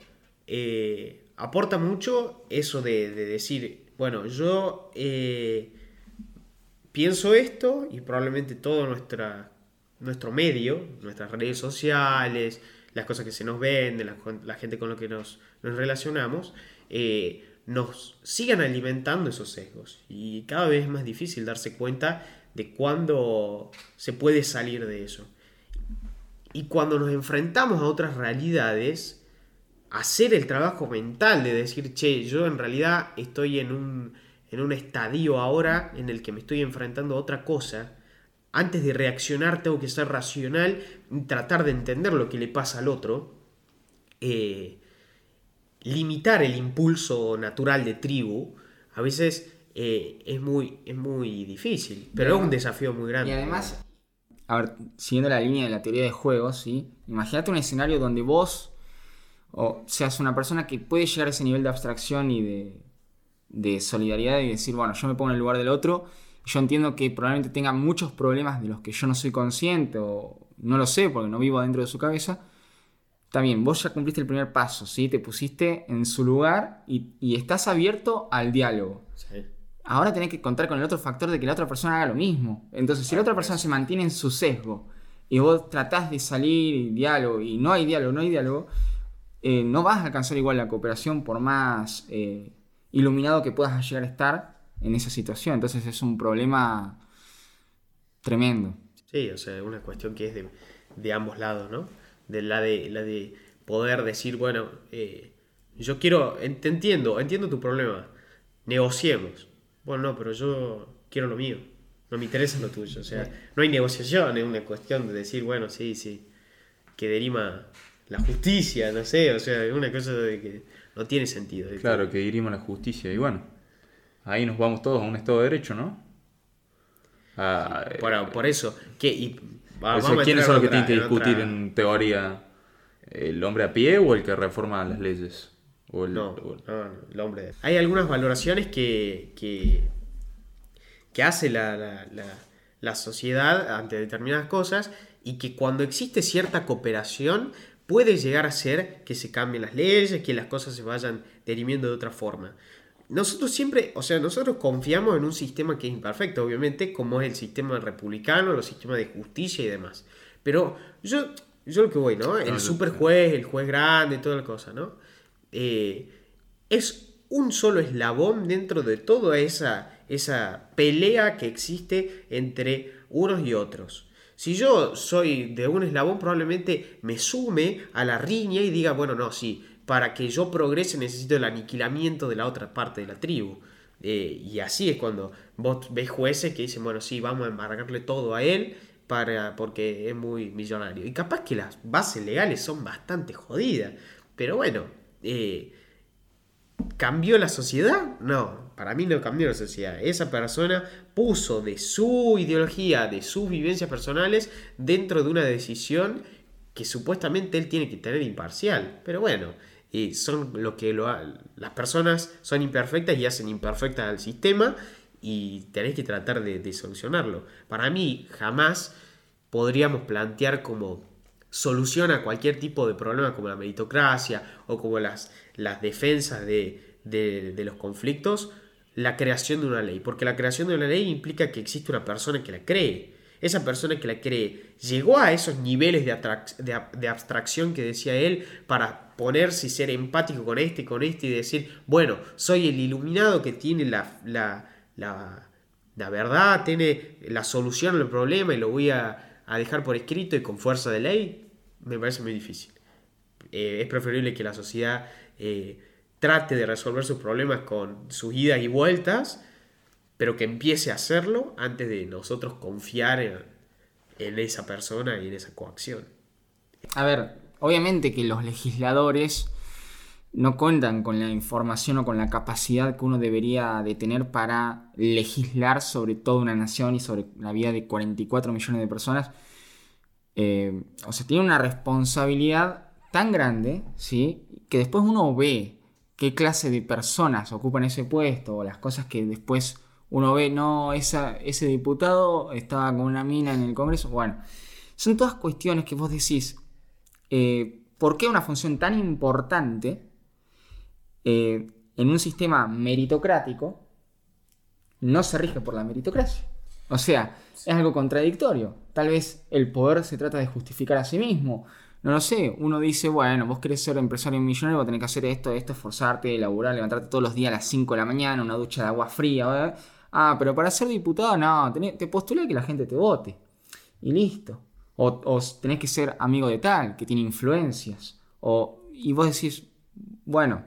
Eh, aporta mucho eso de decir, bueno, yo eh, pienso esto y probablemente todo nuestro medio, nuestras redes sociales, las cosas que se nos venden, la, la gente con la que nos, nos relacionamos, eh, nos sigan alimentando esos sesgos. Y cada vez es más difícil darse cuenta de cuándo se puede salir de eso. Y cuando nos enfrentamos a otras realidades, hacer el trabajo mental de decir, che, yo en realidad estoy en un, en un estadio ahora en el que me estoy enfrentando a otra cosa. Antes de reaccionar tengo que ser racional y tratar de entender lo que le pasa al otro. Eh, limitar el impulso natural de tribu a veces eh, es, muy, es muy difícil, pero es un desafío muy grande. Y además, a ver, siguiendo la línea de la teoría de juegos, ¿sí? Imagínate un escenario donde vos o seas una persona que puede llegar a ese nivel de abstracción y de, de solidaridad y decir, bueno, yo me pongo en el lugar del otro, yo entiendo que probablemente tenga muchos problemas de los que yo no soy consciente o no lo sé porque no vivo dentro de su cabeza. Bien, vos ya cumpliste el primer paso, ¿sí? Te pusiste en su lugar y, y estás abierto al diálogo. Sí. Ahora tenés que contar con el otro factor de que la otra persona haga lo mismo. Entonces, si la otra persona se mantiene en su sesgo y vos tratás de salir y diálogo y no hay diálogo, no hay diálogo, eh, no vas a alcanzar igual la cooperación por más eh, iluminado que puedas llegar a estar en esa situación. Entonces es un problema tremendo. Sí, o sea, es una cuestión que es de, de ambos lados, ¿no? De la de, la de poder decir, bueno, eh, yo quiero, te entiendo, entiendo tu problema, negociemos. Bueno, no, pero yo quiero lo mío, no me interesa lo tuyo. O sea, no hay negociación, es una cuestión de decir, bueno, sí, sí, que derima la justicia, no sé, o sea, una cosa de que no tiene sentido. Claro, que dirimos la justicia. Y bueno, ahí nos vamos todos a un Estado de Derecho, ¿no? Ah, Por, por eso, que y, va- ¿Quiénes son los que en tienen que discutir otra- en teoría? ¿El hombre a pie o el que reforma las leyes? O el, No, o- no, no, el hombre. Hay algunas valoraciones que, que, que hace la, la- la- la sociedad ante determinadas cosas y que cuando existe cierta cooperación puede llegar a ser que se cambien las leyes, que las cosas se vayan derimiendo de otra forma. Nosotros siempre, o sea, nosotros confiamos en un sistema que es imperfecto, obviamente, como es el sistema republicano, los sistemas de justicia y demás. Pero yo, yo lo que voy, ¿no? El super juez, el juez grande, toda la cosa, ¿no? eh, es un solo eslabón dentro de toda esa, esa pelea que existe entre unos y otros. Si yo soy de un eslabón, probablemente me sume a la riña y diga, bueno, no, sí, para que yo progrese necesito el aniquilamiento de la otra parte de la tribu. Eh, y así es cuando vos ves jueces que dicen, bueno, sí, vamos a embargarle todo a él para, porque es muy millonario. Y capaz que las bases legales son bastante jodidas. Pero bueno, eh, ¿cambió la sociedad? No, para mí no cambió la sociedad. Esa persona puso de su ideología, de sus vivencias personales, dentro de una decisión que supuestamente él tiene que tener imparcial. Pero bueno, y son lo que lo las personas son imperfectas y hacen imperfectas al sistema y tenés que tratar de solucionarlo. Para mí jamás podríamos plantear como solución a cualquier tipo de problema como la meritocracia o como las, las defensas de, de- los conflictos, la creación de una ley. Porque la creación de una ley implica que existe una persona que la cree. Esa persona que la cree llegó a esos niveles de, de abstracción que decía él para ponerse y ser empático con este y con este y decir, bueno, soy el iluminado que tiene la, la, la, la verdad, tiene la solución al problema y lo voy a, a dejar por escrito y con fuerza de ley, me parece muy difícil. Eh, es preferible que la sociedad eh, trate de resolver sus problemas con sus idas y vueltas, pero que empiece a hacerlo antes de nosotros confiar en, en esa persona y en esa coacción. A ver, obviamente que los legisladores no cuentan con la información o con la capacidad que uno debería de tener para legislar sobre toda una nación y sobre la vida de 44 millones de personas. Eh, o sea, tiene una responsabilidad tan grande, ¿sí? Que después uno ve qué clase de personas ocupan ese puesto o las cosas que después uno ve, no, ese diputado estaba con una mina en el Congreso. Bueno, son todas cuestiones que vos decís, eh, ¿por qué una función tan importante eh, en un sistema meritocrático no se rige por la meritocracia? O sea, es algo contradictorio. Tal vez el poder se trata de justificar a sí mismo. No lo sé, uno dice, bueno, vos querés ser empresario millonario, vos tenés que hacer esto, esto, esforzarte, laburar, levantarte todos los días a las 5 de la mañana, una ducha de agua fría. ¿verdad? Ah, pero para ser diputado, no, tenés- te postulé que la gente te vote. Y listo. O, o tenés que ser amigo de tal, que tiene influencias. O, y vos decís, bueno,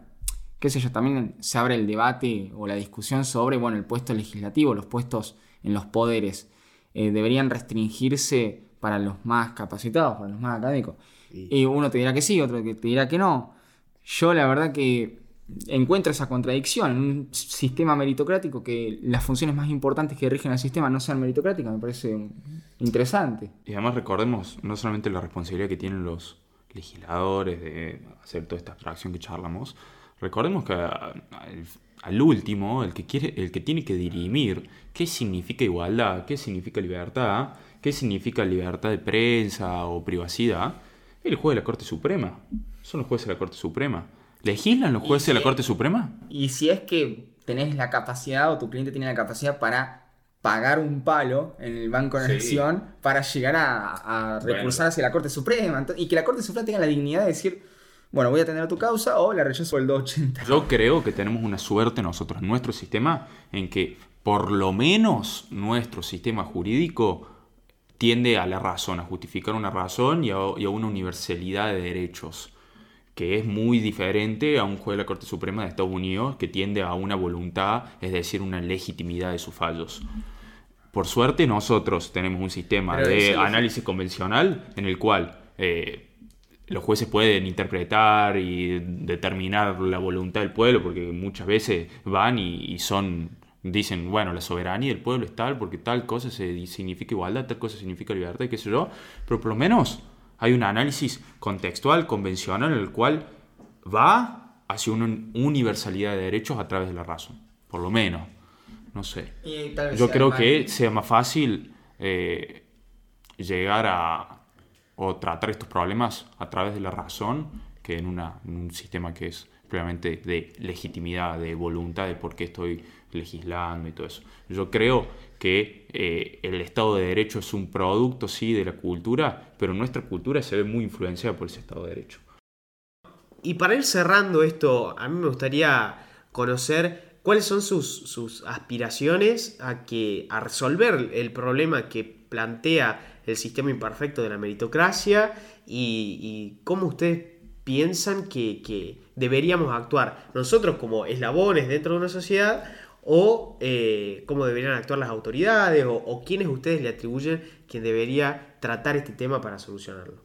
qué sé yo, también se abre el debate o la discusión sobre, bueno, el puesto legislativo, los puestos en los poderes, eh, deberían restringirse para los más capacitados, para los más académicos. Y uno te dirá que sí, otro te dirá que no. Yo la verdad que encuentro esa contradicción en un sistema meritocrático que las funciones más importantes que rigen al sistema no sean meritocráticas, me parece interesante. Y además recordemos no solamente la responsabilidad que tienen los legisladores de hacer toda esta abstracción que charlamos, recordemos que a- al, último, el que, quiere, el que tiene que dirimir qué significa igualdad, qué significa libertad, qué significa libertad de prensa o privacidad, es el juez de la Corte Suprema. Son los jueces de la Corte Suprema. ¿Legislan los Y jueces de la si- Corte Suprema? Y si es que tenés la capacidad o tu cliente tiene la capacidad para pagar un palo en el Banco de Sí. Nación para llegar a, a recursar hacia la Corte Suprema y que la Corte Suprema tenga la dignidad de decir, bueno, voy a atender tu causa o la rechazo el 280. Yo creo que tenemos una suerte nosotros nuestro sistema en que por lo menos nuestro sistema jurídico tiende a la razón, a justificar una razón y a, y a una universalidad de derechos, que es muy diferente a un juez de la Corte Suprema de Estados Unidos que tiende a una voluntad, es decir, una legitimidad de sus fallos. Por suerte nosotros tenemos un sistema Pero de análisis convencional en el cual eh, los jueces pueden interpretar y determinar la voluntad del pueblo, porque muchas veces van y, y son, dicen, bueno, la soberanía del pueblo es tal, porque tal cosa se, significa igualdad, tal cosa significa libertad, qué sé yo, pero por lo menos hay un análisis contextual, convencional, en el cual va hacia una universalidad de derechos a través de la razón, por lo menos, no sé. Y tal vez Yo creo que sea más fácil eh, llegar a o tratar estos problemas a través de la razón que en, un sistema que es plenamente de legitimidad, de voluntad de por qué estoy legislando y todo eso. Yo creo que eh, el Estado de Derecho es un producto, sí, de la cultura, pero nuestra cultura se ve muy influenciada por ese Estado de Derecho. Y para ir cerrando esto, a mí me gustaría conocer cuáles son sus, sus aspiraciones a, que, a resolver el problema que plantea el sistema imperfecto de la meritocracia y, cómo ustedes piensan que, deberíamos actuar nosotros como eslabones dentro de una sociedad o eh, cómo deberían actuar las autoridades o, quiénes ustedes le atribuyen quien debería tratar este tema para solucionarlo.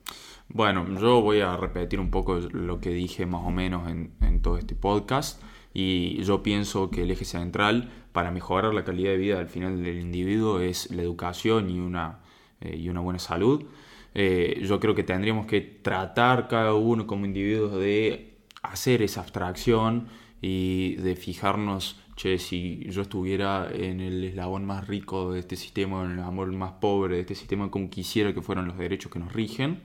Bueno, yo voy a repetir un poco lo que dije más o menos en, en todo este podcast y yo pienso que el eje central para mejorar la calidad de vida al final del individuo es la educación y una, eh, y una buena salud. Eh, yo creo que tendríamos que tratar cada uno como individuos de hacer esa abstracción y de fijarnos, che, si yo estuviera en el eslabón más rico de este sistema, en el amor más pobre de este sistema, como quisiera que fueran los derechos que nos rigen,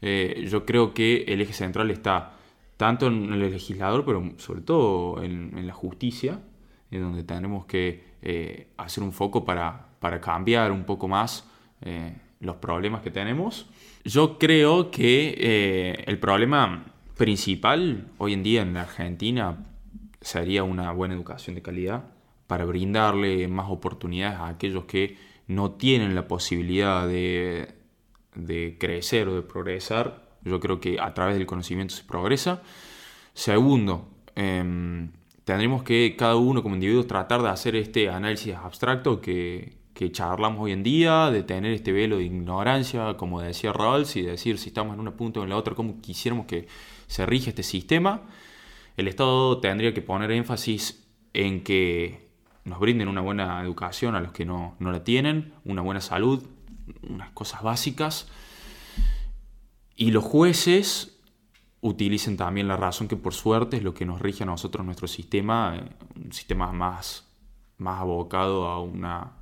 eh, yo creo que el eje central está tanto en el legislador, pero sobre todo en, la justicia, en donde tenemos que eh, hacer un foco para, cambiar un poco más eh, los problemas que tenemos. Yo creo que el problema principal hoy en día en Argentina sería una buena educación de calidad para brindarle más oportunidades a aquellos que no tienen la posibilidad de, crecer o de progresar. Yo creo que a través del conocimiento se progresa. Segundo, em, tendremos que cada uno como individuo tratar de hacer este análisis abstracto que, que charlamos hoy en día, de tener este velo de ignorancia, como decía Rawls, y decir si estamos en una punta o en la otra, cómo quisiéramos que se rige este sistema el Estado tendría que poner énfasis en que nos brinden una buena educación a los que no, la tienen, una buena salud, unas cosas básicas. Y los jueces utilicen también la razón que por suerte es lo que nos rige a nosotros nuestro sistema, eh, un sistema más, más abocado a, una,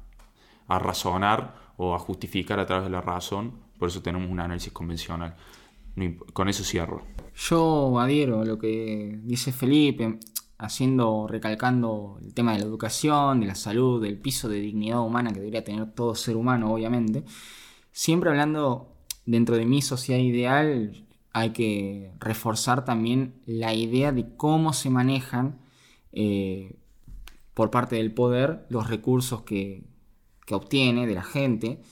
a razonar o a justificar a través de la razón, por eso tenemos un análisis convencional. Con eso cierro. Yo adhiero a lo que dice Felipe, haciendo, recalcando el tema de la educación, de la salud, del piso de dignidad humana que debería tener todo ser humano, obviamente. Siempre hablando dentro de mi sociedad ideal, hay que reforzar también la idea de cómo se manejan eh, por parte del poder los recursos que, que obtiene de la gente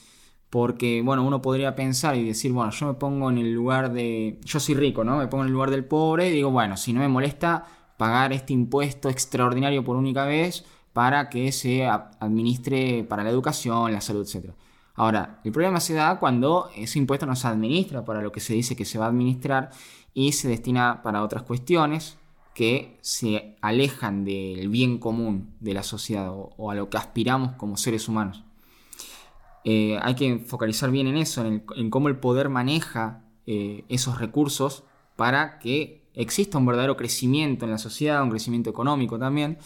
porque, bueno, uno podría pensar y decir, bueno, yo me pongo en el lugar de. Yo soy rico, ¿no? Me pongo en el lugar del pobre y digo, bueno, si no me molesta pagar este impuesto extraordinario por única vez para que se administre para la educación, la salud, etc. Ahora, el problema se da cuando ese impuesto no se administra para lo que se dice que se va a administrar y se destina para otras cuestiones que se alejan del bien común de la sociedad o a lo que aspiramos como seres humanos. Eh, hay que focalizar bien en eso, en, cómo el poder maneja eh, esos recursos para que exista un verdadero crecimiento en la sociedad, un crecimiento económico también.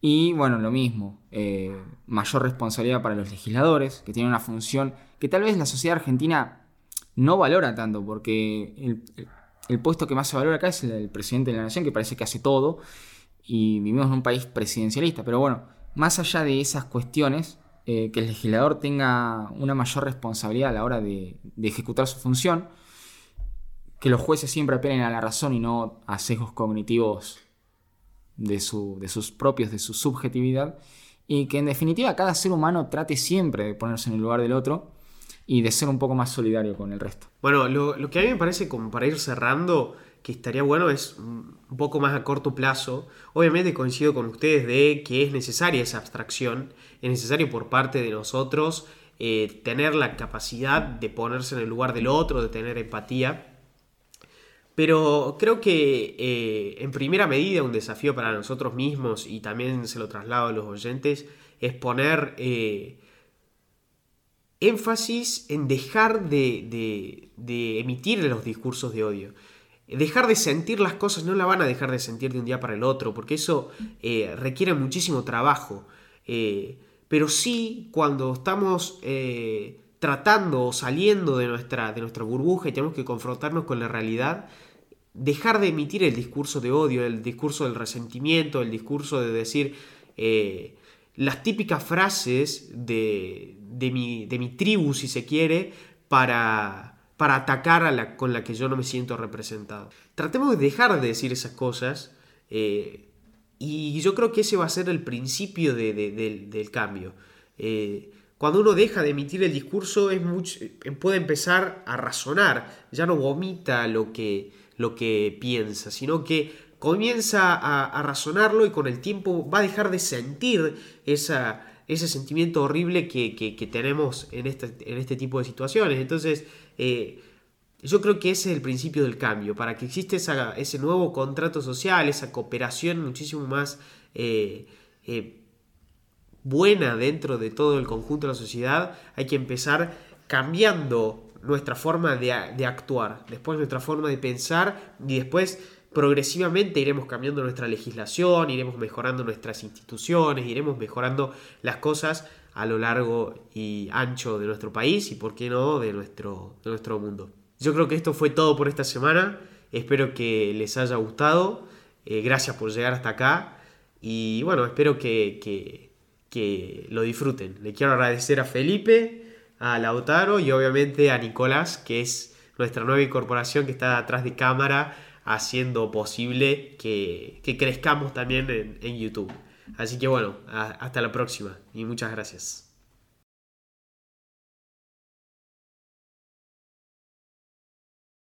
Y bueno, lo mismo, eh, mayor responsabilidad para los legisladores, que tienen una función que tal vez la sociedad argentina no valora tanto, porque puesto que más se valora acá es el del presidente de la nación, que parece que hace todo, y vivimos en un país presidencialista. Pero bueno, más allá de esas cuestiones, eh, que el legislador tenga una mayor responsabilidad a la hora de, ejecutar su función, que los jueces siempre apelen a la razón y no a sesgos cognitivos de, sus propios, de su subjetividad, y que en definitiva cada ser humano trate siempre de ponerse en el lugar del otro y de ser un poco más solidario con el resto. Bueno, lo, que a mí me parece como para ir cerrando que estaría bueno es un poco más a corto plazo. Obviamente coincido con ustedes de que es necesaria esa abstracción, es necesario por parte de nosotros eh, tener la capacidad de ponerse en el lugar del otro, de tener empatía. Pero creo que eh, en primera medida un desafío para nosotros mismos y también se lo traslado a los oyentes es poner eh, énfasis en dejar de, de emitir los discursos de odio dejar de sentir las cosas no la van a dejar de sentir de un día para el otro, porque eso eh, requiere muchísimo trabajo. Eh, pero sí, cuando estamos eh, tratando o saliendo de nuestra, de nuestra burbuja y tenemos que confrontarnos con la realidad, dejar de emitir el discurso de odio, el discurso del resentimiento, el discurso de decir las típicas frases de, de, mi, de mi tribu, si se quiere, para para atacar a la con la que yo no me siento representado. Tratemos de dejar de decir esas cosas eh, y yo creo que ese va a ser el principio del cambio. Eh, cuando uno deja de emitir el discurso es mucho, eh, puede empezar a razonar, ya no vomita lo que, lo que piensa, sino que comienza a, razonarlo y con el tiempo va a dejar de sentir ese sentimiento horrible que, tenemos en este, en este tipo de situaciones. Entonces, eh, yo creo que ese es el principio del cambio, para que exista ese nuevo contrato social, esa cooperación muchísimo más eh, eh, buena dentro de todo el conjunto de la sociedad, hay que empezar cambiando nuestra forma de, actuar, después nuestra forma de pensar y después progresivamente iremos cambiando nuestra legislación, iremos mejorando nuestras instituciones, iremos mejorando las cosas a lo largo y ancho de nuestro país y, por qué no, de nuestro, de nuestro mundo. Yo creo que esto fue todo por esta semana. Espero que les haya gustado. Eh, gracias por llegar hasta acá. Y bueno, espero que, que, lo disfruten. Le quiero agradecer a Felipe, a Lautaro y obviamente a Nicolás, que es nuestra nueva incorporación que está atrás de cámara haciendo posible que, que crezcamos también en, en YouTube. Así que bueno, hasta la próxima y muchas gracias.